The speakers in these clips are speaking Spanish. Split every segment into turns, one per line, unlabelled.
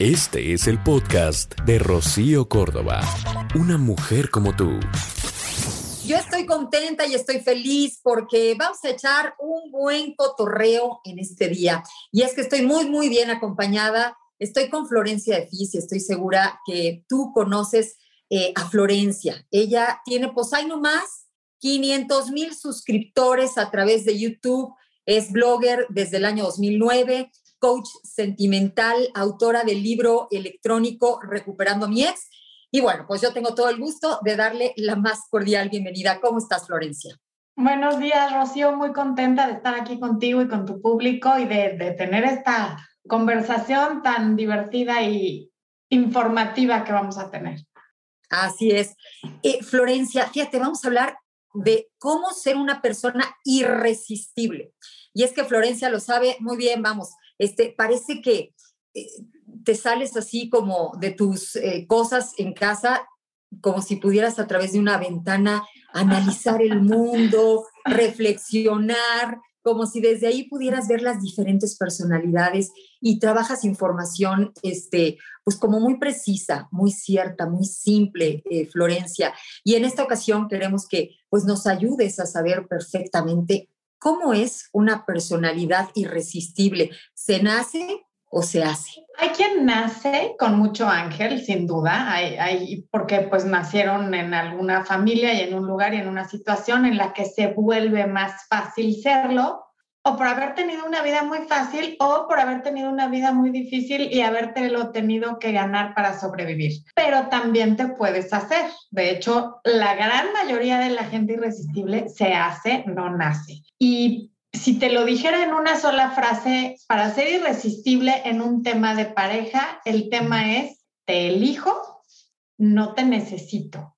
Este es el podcast de Rocío Córdoba. Una mujer como tú.
Yo estoy contenta y estoy feliz porque vamos a echar un buen cotorreo en este día. Y es que estoy muy, muy bien acompañada Estoy con Florencia de Fis estoy segura que tú conoces eh, a Florencia. Ella tiene, pues hay nomás 500 mil suscriptores a través de YouTube. Es blogger desde el año 2009, coach sentimental, autora del libro electrónico Recuperando mi ex. Y bueno, pues yo tengo todo el gusto de darle la más cordial bienvenida. ¿Cómo estás, Florencia?
Buenos días, Rocío. Muy contenta de estar aquí contigo y con tu público y de, de tener esta conversación tan divertida y informativa que vamos a tener.
Así es. Eh, Florencia, fíjate, vamos a hablar de cómo ser una persona irresistible. Y es que Florencia lo sabe muy bien, vamos, este, parece que eh, te sales así como de tus eh, cosas en casa, como si pudieras a través de una ventana analizar el mundo, reflexionar, como si desde ahí pudieras ver las diferentes personalidades y trabajas información, este, pues como muy precisa, muy cierta, muy simple, eh, Florencia. Y en esta ocasión queremos que pues nos ayudes a saber perfectamente cómo es una personalidad irresistible. ¿Se nace o se hace?
Hay quien nace con mucho ángel, sin duda, hay, hay, porque pues nacieron en alguna familia y en un lugar y en una situación en la que se vuelve más fácil serlo, o por haber tenido una vida muy fácil o por haber tenido una vida muy difícil y habértelo tenido que ganar para sobrevivir. Pero también te puedes hacer. De hecho, la gran mayoría de la gente irresistible se hace, no nace. Y si te lo dijera en una sola frase, para ser irresistible en un tema de pareja, el tema es, te elijo, no te necesito.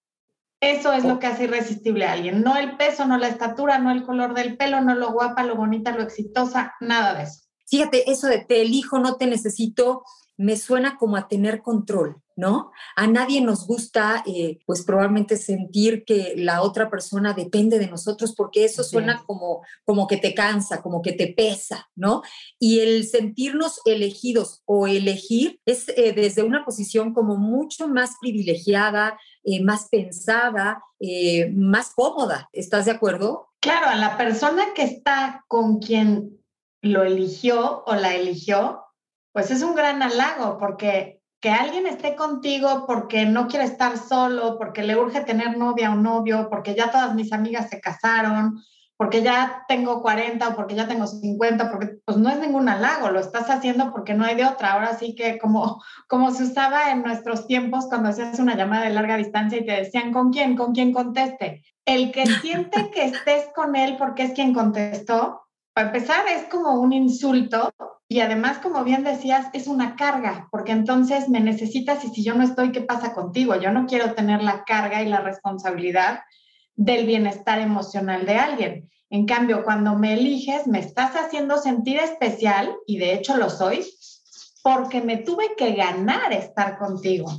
Eso es lo que hace irresistible a alguien. No el peso, no la estatura, no el color del pelo, no lo guapa, lo bonita, lo exitosa, nada de eso.
Fíjate, eso de te elijo, no te necesito, me suena como a tener control, ¿no? A nadie nos gusta, eh, pues probablemente sentir que la otra persona depende de nosotros, porque eso suena como, como que te cansa, como que te pesa, ¿no? Y el sentirnos elegidos o elegir es eh, desde una posición como mucho más privilegiada, eh, más pensada, más cómoda. ¿Estás de acuerdo?
Claro, a la persona que está con quien lo eligió o la eligió, pues es un gran halago porque que alguien esté contigo porque no quiere estar solo, porque le urge tener novia o novio, porque ya todas mis amigas se casaron, porque ya tengo 40 o porque ya tengo 50, porque pues no es ningún halago, lo estás haciendo porque no hay de otra. Ahora sí que como, como se usaba en nuestros tiempos cuando hacías una llamada de larga distancia y te decían, ¿con quién? ¿Con quién conteste? El que siente que estés con él porque es quien contestó, para empezar es como un insulto y además, como bien decías, es una carga, porque entonces me necesitas y si yo no estoy, ¿qué pasa contigo? Yo no quiero tener la carga y la responsabilidad del bienestar emocional de alguien. En cambio, cuando me eliges, me estás haciendo sentir especial, y de hecho lo soy, porque me tuve que ganar estar contigo.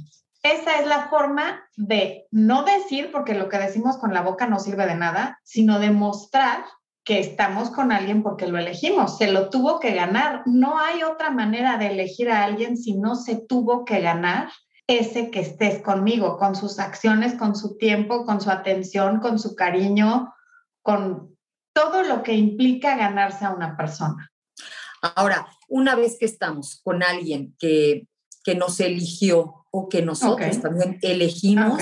Esa es la forma de no decir, porque lo que decimos con la boca no sirve de nada, sino demostrar que estamos con alguien porque lo elegimos, se lo tuvo que ganar. No hay otra manera de elegir a alguien si no se tuvo que ganar ese que estés conmigo, con sus acciones, con su tiempo, con su atención, con su cariño, con todo lo que implica ganarse a una persona.
Ahora, una vez que estamos con alguien que, que nos eligió o que nosotros también elegimos,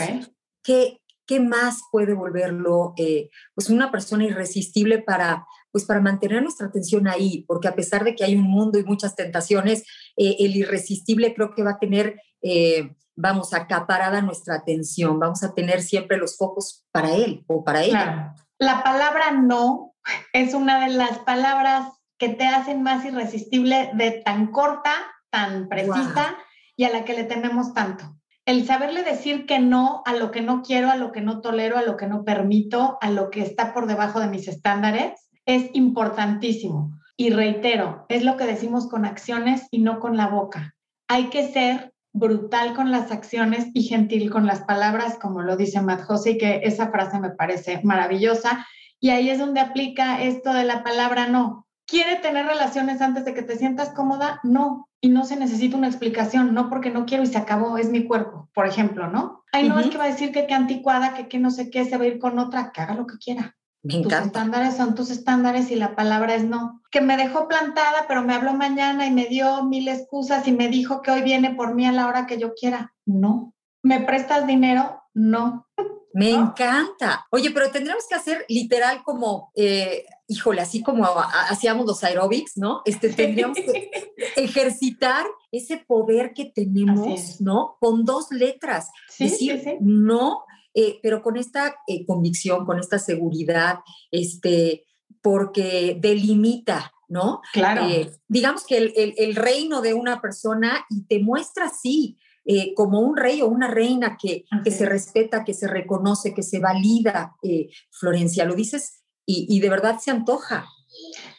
¿qué, ¿qué más puede volverlo eh, pues una persona irresistible para, pues para mantener nuestra atención ahí? Porque a pesar de que hay un mundo y muchas tentaciones, eh, el irresistible creo que va a tener, eh, vamos, acaparada nuestra atención, vamos a tener siempre los focos para él o para ella.
La palabra no es una de las palabras que te hacen más irresistible de tan corta tan precisa y a la que le tememos tanto. El saberle decir que no a lo que no quiero, a lo que no tolero, a lo que no permito, a lo que está por debajo de mis estándares, es importantísimo. Y reitero, es lo que decimos con acciones y no con la boca. Hay que ser brutal con las acciones y gentil con las palabras, como lo dice Matt Jose, y que esa frase me parece maravillosa. Y ahí es donde aplica esto de la palabra no. ¿Quiere tener relaciones antes de que te sientas cómoda? No. Y no se necesita una explicación, no porque no quiero y se acabó, es mi cuerpo, por ejemplo, ¿no? Ay, no, es que va a decir que qué anticuada, que qué no sé qué, se va a ir con otra, que haga lo que quiera.
Me
tus
encanta.
estándares son tus estándares y la palabra es no. Que me dejó plantada, pero me habló mañana y me dio mil excusas y me dijo que hoy viene por mí a la hora que yo quiera. No. ¿Me prestas dinero? No.
Me
¿no?
encanta. Oye, pero tendríamos que hacer literal como, eh, híjole, así como hacíamos los aeróbics, ¿no? Este, tendríamos que ejercitar ese poder que tenemos. ¿no? Con dos letras.
Sí,
Decir
sí, sí.
no, eh, pero con esta eh, convicción, con esta seguridad, este, porque delimita, ¿no?
Claro.
Eh, digamos que el, el- el reino de una persona y te muestra así, eh, como un rey o una reina que, que se
es.
respeta, que se reconoce, que se valida, eh, Florencia, lo dices y, y de verdad se antoja.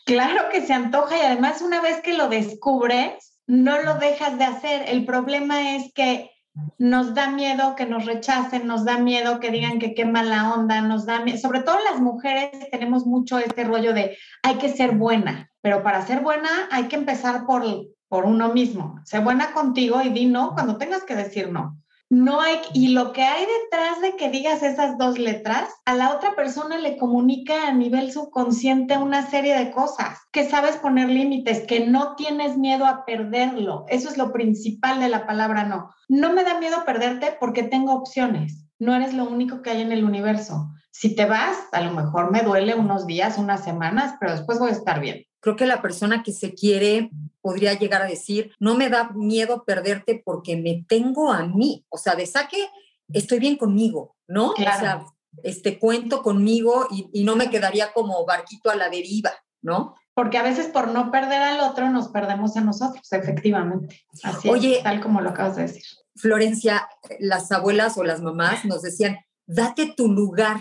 Claro que se antoja y además una vez que lo descubres, no lo dejas de hacer. El problema es que nos da miedo que nos rechacen, nos da miedo que digan que qué mala onda, nos da miedo. Sobre todo las mujeres tenemos mucho este rollo de hay que ser buena, pero para ser buena hay que empezar por, por uno mismo. Sé buena contigo y di no cuando tengas que decir no. No hay, y lo que hay detrás de que digas esas dos letras, a la otra persona le comunica a nivel subconsciente una serie de cosas, que sabes poner límites, que no tienes miedo a perderlo. Eso es lo principal de la palabra no. No me da miedo perderte porque tengo opciones. No eres lo único que hay en el universo. Si te vas, a lo mejor me duele unos días, unas semanas, pero después voy a estar bien.
Creo que la persona que se quiere podría llegar a decir, no me da miedo perderte porque me tengo a mí. O sea, de saque, estoy bien conmigo, ¿no?
Claro.
O sea, este cuento conmigo y, y no me quedaría como barquito a la deriva, ¿no?
Porque a veces por no perder al otro nos perdemos a nosotros, efectivamente. Así
Oye,
es, tal como lo acabas de decir.
Florencia, las abuelas o las mamás nos decían, date tu lugar.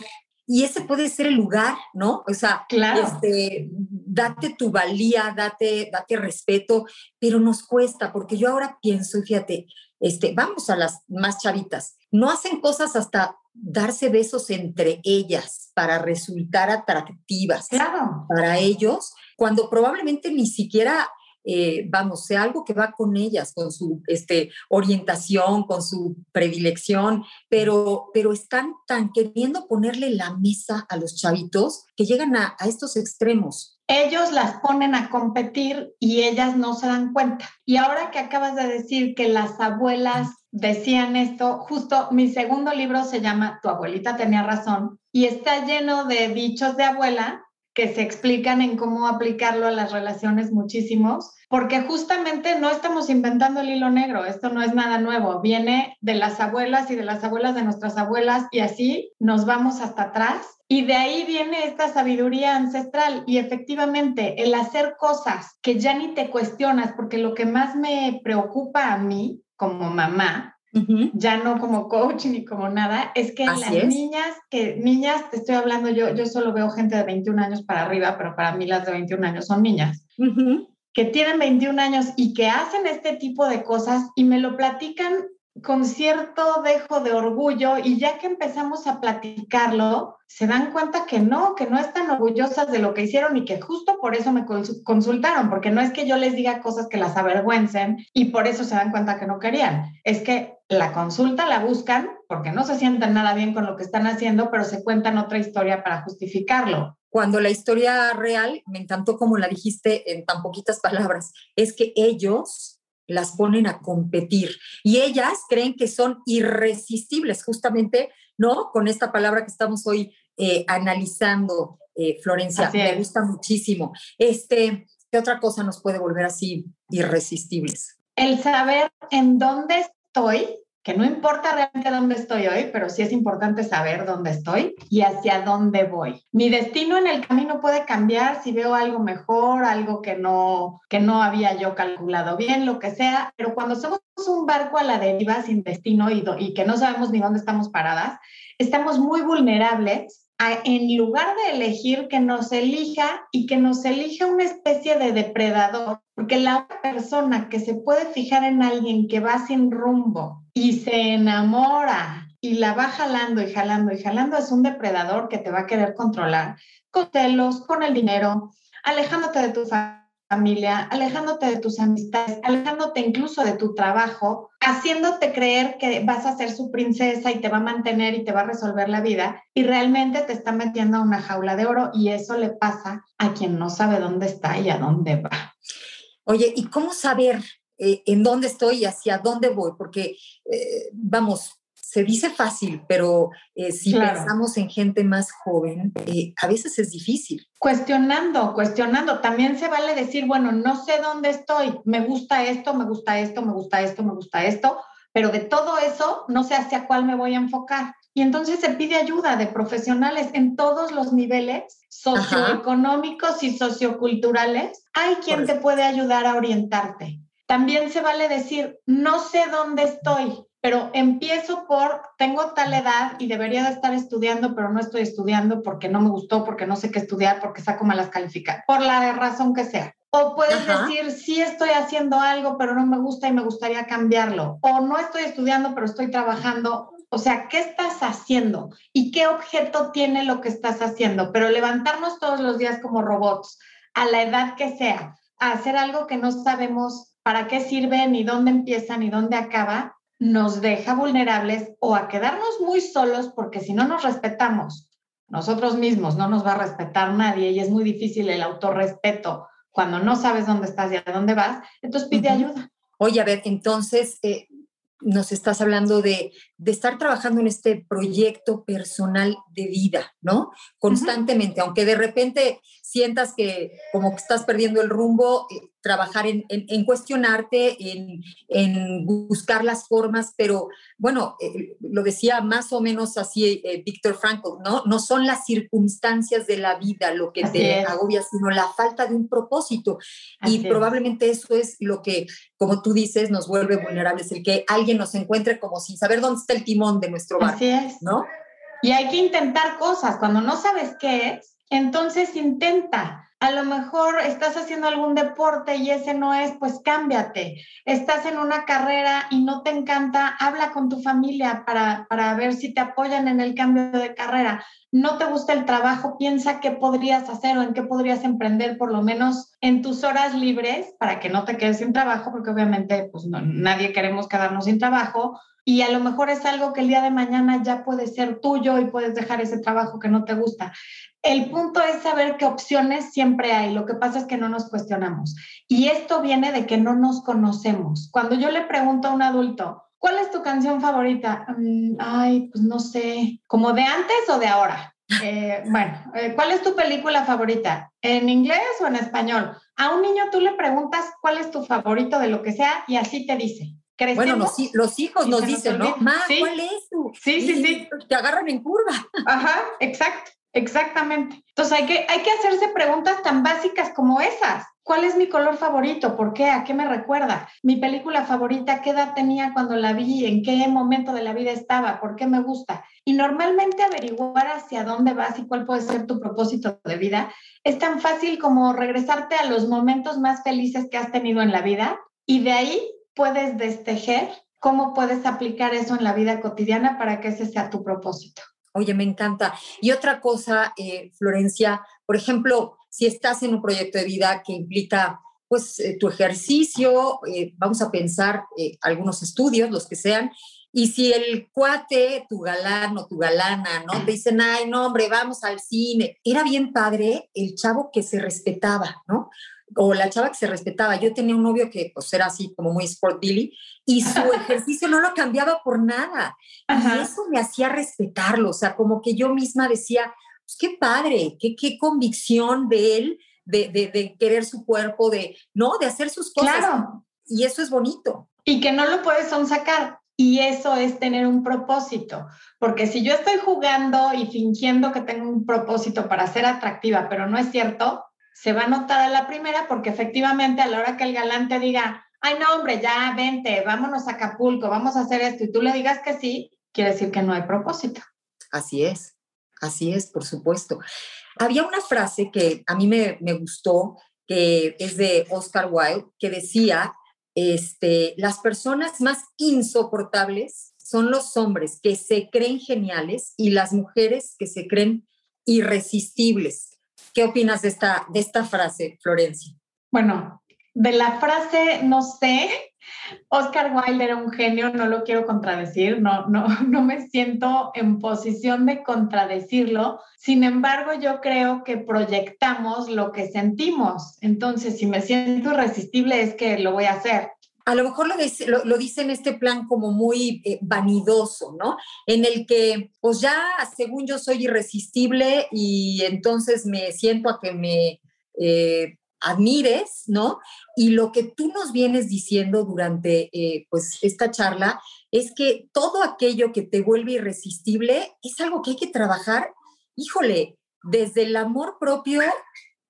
Y ese puede ser el lugar, ¿no? O sea,
Claro.
este, date tu valía, date, date respeto, pero nos cuesta, porque yo ahora pienso, y fíjate, este, vamos a las más chavitas, no hacen cosas hasta darse besos entre ellas para resultar atractivas
Claro.
para ellos, cuando probablemente ni siquiera, eh, vamos, sea algo que va con ellas, con su este, orientación, con su predilección, pero, pero están tan queriendo ponerle la mesa a los chavitos que llegan a, a estos extremos.
Ellos las ponen a competir y ellas no se dan cuenta. Y ahora que acabas de decir que las abuelas decían esto, justo mi segundo libro se llama Tu abuelita tenía razón y está lleno de dichos de abuela que se explican en cómo aplicarlo a las relaciones muchísimos, porque justamente no estamos inventando el hilo negro, esto no es nada nuevo, viene de las abuelas y de las abuelas de nuestras abuelas y así nos vamos hasta atrás. Y de ahí viene esta sabiduría ancestral. Y efectivamente el hacer cosas que ya ni te cuestionas, porque lo que más me preocupa a mí como mamá ya no como coach ni como nada, es que
Así
las
es.
niñas, que niñas, te estoy hablando yo, yo solo veo gente de 21 años para arriba, pero para mí las de 21 años son niñas, que tienen 21 años y que hacen este tipo de cosas y me lo platican con cierto dejo de orgullo y ya que empezamos a platicarlo, se dan cuenta que no, que no están orgullosas de lo que hicieron y que justo por eso me cons- consultaron, porque no es que yo les diga cosas que las avergüencen y por eso se dan cuenta que no querían, es que la consulta la buscan porque no se sienten nada bien con lo que están haciendo, pero se cuentan otra historia para justificarlo.
Cuando la historia real, me encantó como la dijiste en tan poquitas palabras, es que ellos las ponen a competir y ellas creen que son irresistibles, justamente, ¿no? Con esta palabra que estamos hoy eh, analizando, eh, Florencia,
Así
me
es.
gusta muchísimo. Este, ¿qué otra cosa nos puede volver así irresistibles?
El saber en dónde estoy que no importa realmente dónde estoy hoy, pero sí es importante saber dónde estoy y hacia dónde voy. Mi destino en el camino puede cambiar si veo algo mejor, algo que no, que no había yo calculado bien, lo que sea, pero cuando somos un barco a la deriva sin destino y, y que no sabemos ni dónde estamos paradas, estamos muy vulnerables en lugar de elegir que nos elija y que nos elija una especie de depredador, porque la persona que se puede fijar en alguien que va sin rumbo y se enamora y la va jalando y jalando y jalando es un depredador que te va a querer controlar con celos, con el dinero, alejándote de tu familia alejándote de tus amistades, alejándote incluso de tu trabajo, haciéndote creer que vas a ser su princesa y te va a mantener y te va a resolver la vida y realmente te está metiendo a una jaula de oro y eso le pasa a quien no sabe dónde está y a dónde va.
Oye, ¿y cómo saber eh, en dónde estoy y hacia dónde voy? Porque, eh, vamos, se dice fácil, pero eh, si pensamos en gente más joven, eh, a veces es difícil.
Cuestionando, cuestionando. También se vale decir, bueno, no sé dónde estoy, me gusta esto, me gusta esto, me gusta esto, me gusta esto, pero de todo eso no sé hacia cuál me voy a enfocar. Y entonces se pide ayuda de profesionales en todos los niveles socioeconómicos y socioculturales. Hay quien te puede ayudar a orientarte. También se vale decir, no sé dónde estoy, pero empiezo por, tengo tal edad y debería de estar estudiando, pero no estoy estudiando porque no me gustó, porque no sé qué estudiar, porque saco malas calificaciones, por la razón que sea. O puedes decir, sí estoy haciendo algo, pero no me gusta y me gustaría cambiarlo. O no estoy estudiando, pero estoy trabajando. O sea, ¿qué estás haciendo? ¿Y qué objeto tiene lo que estás haciendo? Pero levantarnos todos los días como robots, a la edad que sea, a hacer algo que no sabemos para qué sirve, ni dónde empieza, ni dónde acaba, nos deja vulnerables o a quedarnos muy solos porque si no nos respetamos nosotros mismos, no nos va a respetar nadie y es muy difícil el autorrespeto cuando no sabes dónde estás y a dónde vas, entonces pide ayuda.
Oye, a ver, entonces eh, nos estás hablando de, de, estar trabajando en este proyecto personal de vida, ¿no? Constantemente, aunque de repente sientas que como que estás perdiendo el rumbo, eh, trabajar en, en, cuestionarte, en, en, buscar las formas, pero bueno, eh, lo decía más o menos así eh, Víctor Frankl, ¿no? No son las circunstancias de la vida lo que te agobia, sino la falta de un propósito. y probablemente eso es lo que, como tú dices, nos vuelve vulnerables, el que alguien nos encuentre como sin saber dónde está el timón de nuestro barco, así es. ¿no?
Y hay que intentar cosas. Cuando no sabes qué es, entonces intenta. A lo mejor estás haciendo algún deporte y ese no es, pues cámbiate. Estás en una carrera y no te encanta, habla con tu familia para, para ver si te apoyan en el cambio de carrera. No te gusta el trabajo, piensa qué podrías hacer o en qué podrías emprender, por lo menos en tus horas libres, para que no te quedes sin trabajo, porque obviamente pues nadie queremos quedarnos sin trabajo y a lo mejor es algo que el día de mañana ya puede ser tuyo y puedes dejar ese trabajo que no te gusta. El punto es saber qué opciones siempre hay. Lo que pasa es que no nos cuestionamos. Y esto viene de que no nos conocemos. Cuando yo le pregunto a un adulto, ¿cuál es tu canción favorita? Mm, ay, pues no sé, ¿como de antes o de ahora? Eh, bueno, eh, ¿cuál es tu película favorita? ¿En inglés o en español? A un niño tú le preguntas cuál es tu favorito de lo que sea y así te dice.
Bueno, los, hijos nos dicen, ¿no? Ma, ¿cuál es tu?
Sí, sí, sí.
Te agarran en curva.
Ajá, exacto, exactamente. Entonces hay que, hay que hacerse preguntas tan básicas como esas. ¿Cuál es mi color favorito? ¿Por qué? ¿A qué me recuerda? Mi película favorita, ¿qué edad tenía cuando la vi? ¿En qué momento de la vida estaba? ¿Por qué me gusta? Y normalmente averiguar hacia dónde vas y cuál puede ser tu propósito de vida es tan fácil como regresarte a los momentos más felices que has tenido en la vida y de ahí puedes destejer, cómo puedes aplicar eso en la vida cotidiana para que ese sea tu propósito.
Oye, me encanta. Y otra cosa, eh, Florencia, por ejemplo, si estás en un proyecto de vida que implica pues eh, tu ejercicio, eh, vamos a pensar algunos estudios, los que sean, y si el cuate, tu galán o tu galana, ¿no? Te dicen, ay, no, hombre, vamos al cine. Era bien padre el chavo que se respetaba, ¿no? O la chava que se respetaba. Yo tenía un novio que pues era así como muy sport Billy y su ejercicio no lo cambiaba por nada. Y eso me hacía respetarlo, o sea, como que yo misma decía, pues qué padre, qué, qué convicción de él de, de, querer su cuerpo, de, ¿no? De hacer sus cosas. Claro. Y eso es bonito.
Y que no lo puedes sacar. Y eso es tener un propósito, porque si yo estoy jugando y fingiendo que tengo un propósito para ser atractiva, pero no es cierto, se va a notar a la primera porque efectivamente a la hora que el galante diga, ay no hombre, ya vente, vámonos a Acapulco, vamos a hacer esto, y tú le digas que sí, quiere decir que no hay propósito.
Así es, así es, por supuesto. Había una frase que a mí me, me gustó, que es de Oscar Wilde, que decía, este, las personas más insoportables son los hombres que se creen geniales y las mujeres que se creen irresistibles. ¿Qué opinas de esta, de esta frase, Florencia?
Bueno, de la frase, no sé, Oscar Wilde era un genio, no lo quiero contradecir, no, no, no me siento en posición de contradecirlo. Sin embargo, yo creo que proyectamos lo que sentimos. Entonces, si me siento irresistible, es que lo voy a hacer.
A lo mejor lo dice, lo, dice en este plan como muy eh, vanidoso, ¿no? En el que, pues ya, según yo soy irresistible y entonces me siento a que me eh, admires, ¿no? Y lo que tú nos vienes diciendo durante eh, pues esta charla es que todo aquello que te vuelve irresistible es algo que hay que trabajar, híjole, desde el amor propio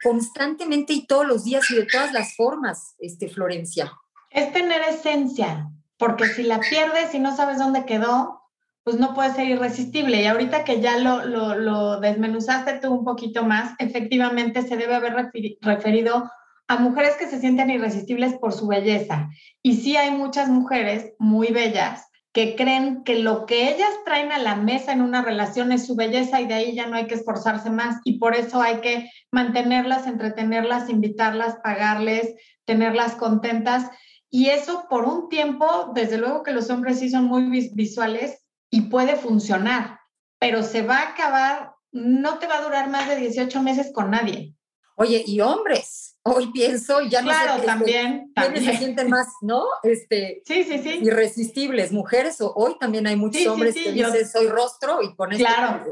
constantemente y todos los días y de todas las formas, este Florencia.
Es tener esencia, porque si la pierdes y no sabes dónde quedó, pues no puede ser irresistible. Y ahorita que ya lo, lo, desmenuzaste tú un poquito más, efectivamente se debe haber referido a mujeres que se sienten irresistibles por su belleza. Y sí hay muchas mujeres muy bellas que creen que lo que ellas traen a la mesa en una relación es su belleza y de ahí ya no hay que esforzarse más y por eso hay que mantenerlas, entretenerlas, invitarlas, pagarles, tenerlas contentas. Y eso por un tiempo, desde luego que los hombres sí son muy visuales, y puede funcionar, pero se va a acabar, no te va a durar más de 18 meses con nadie.
Oye, y hombres, hoy pienso, ya
no sé
también,
también.
se sienten más, ¿no? Este,
sí, sí, sí.
Irresistibles, mujeres, hoy también hay muchos hombres que dicen, soy rostro y con esto
Claro,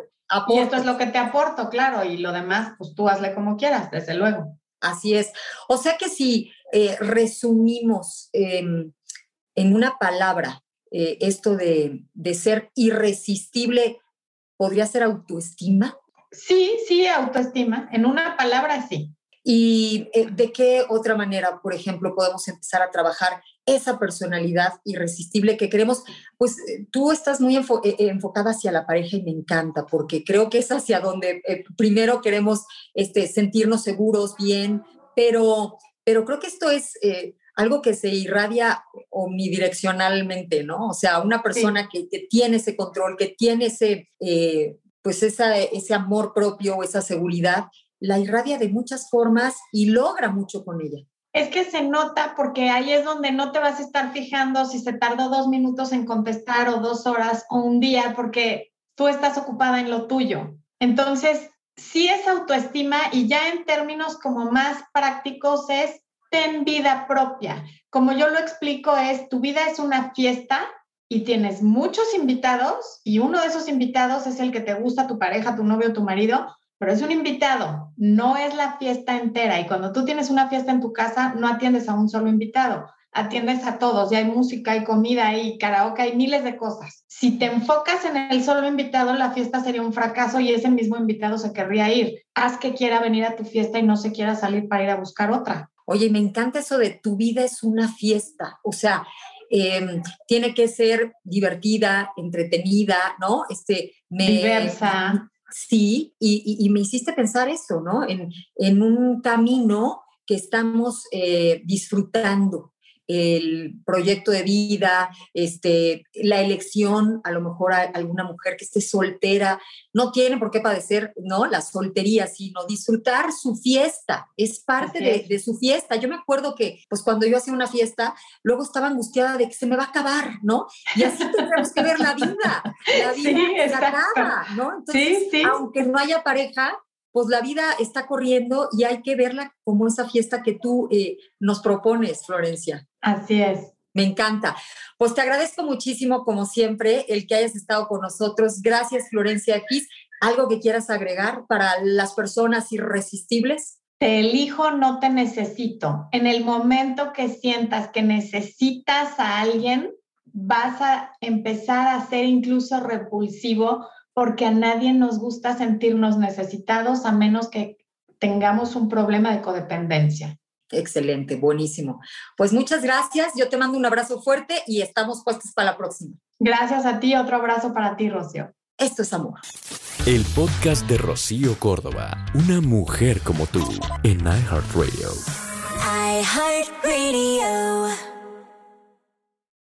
y esto es lo que te aporto, claro, y lo demás, pues tú hazle como quieras, desde luego.
Así es. O sea que si eh, resumimos en una palabra eh, esto de, ser irresistible, ¿podría ser autoestima?
Sí, sí, autoestima. En una palabra, sí.
¿Y eh, de qué otra manera, por ejemplo, podemos empezar a trabajar esa personalidad irresistible que queremos? Pues eh, tú estás muy enfocada hacia la pareja y me encanta, porque creo que es hacia donde primero queremos este, sentirnos seguros, bien, pero, pero creo que esto es algo que se irradia omnidireccionalmente, ¿no? O sea, una persona que, tiene ese control, que tiene ese, eh, pues ese amor propio o esa seguridad, la irradia de muchas formas y logra mucho con ella.
Es que se nota porque ahí es donde no te vas a estar fijando si se tardó dos minutos en contestar o dos horas o un día porque tú estás ocupada en lo tuyo. Entonces, sí es autoestima y ya en términos como más prácticos es ten vida propia. Como yo lo explico es, tu vida es una fiesta y tienes muchos invitados y uno de esos invitados es el que te gusta, tu pareja, tu novio, tu marido, pero es un invitado, no es la fiesta entera. Y cuando tú tienes una fiesta en tu casa, no atiendes a un solo invitado, atiendes a todos, ya hay música, hay comida, hay karaoke, hay miles de cosas. Si te enfocas en el solo invitado, la fiesta sería un fracaso y ese mismo invitado se querría ir. Haz que quiera venir a tu fiesta y no se quiera salir para ir a buscar otra.
Oye, me encanta eso de tu vida es una fiesta, o sea, em, tiene que ser divertida, entretenida, ¿no? Este,
Diversa.
Sí, y, me hiciste pensar eso, ¿no? En, en un camino que estamos eh, disfrutando, el proyecto de vida, este, la elección, a lo mejor alguna mujer que esté soltera, no tiene por qué padecer, ¿no? La soltería, sino disfrutar su fiesta, es parte de, su fiesta. Yo me acuerdo que, pues cuando yo hacía una fiesta, luego estaba angustiada de que se me va a acabar, ¿no? Y así tendríamos que ver la vida, la vida se acaba, ¿no? Entonces, aunque no haya pareja, pues la vida está corriendo y hay que verla como esa fiesta que tú eh, nos propones, Florencia.
Así es.
Me encanta. Pues te agradezco muchísimo, como siempre, el que hayas estado con nosotros. Gracias, Florencia X. ¿Algo que quieras agregar para las personas irresistibles?
Te elijo, no te necesito. En el momento que sientas que necesitas a alguien, vas a empezar a ser incluso repulsivo porque a nadie nos gusta sentirnos necesitados a menos que tengamos un problema de codependencia.
Excelente, buenísimo. Pues muchas gracias, yo te mando un abrazo fuerte y estamos puestos para la próxima.
Gracias a ti, otro abrazo para ti, Rocío.
Esto es amor.
El podcast de Rocío Córdoba, una mujer como tú, en iHeartRadio.
iHeartRadio.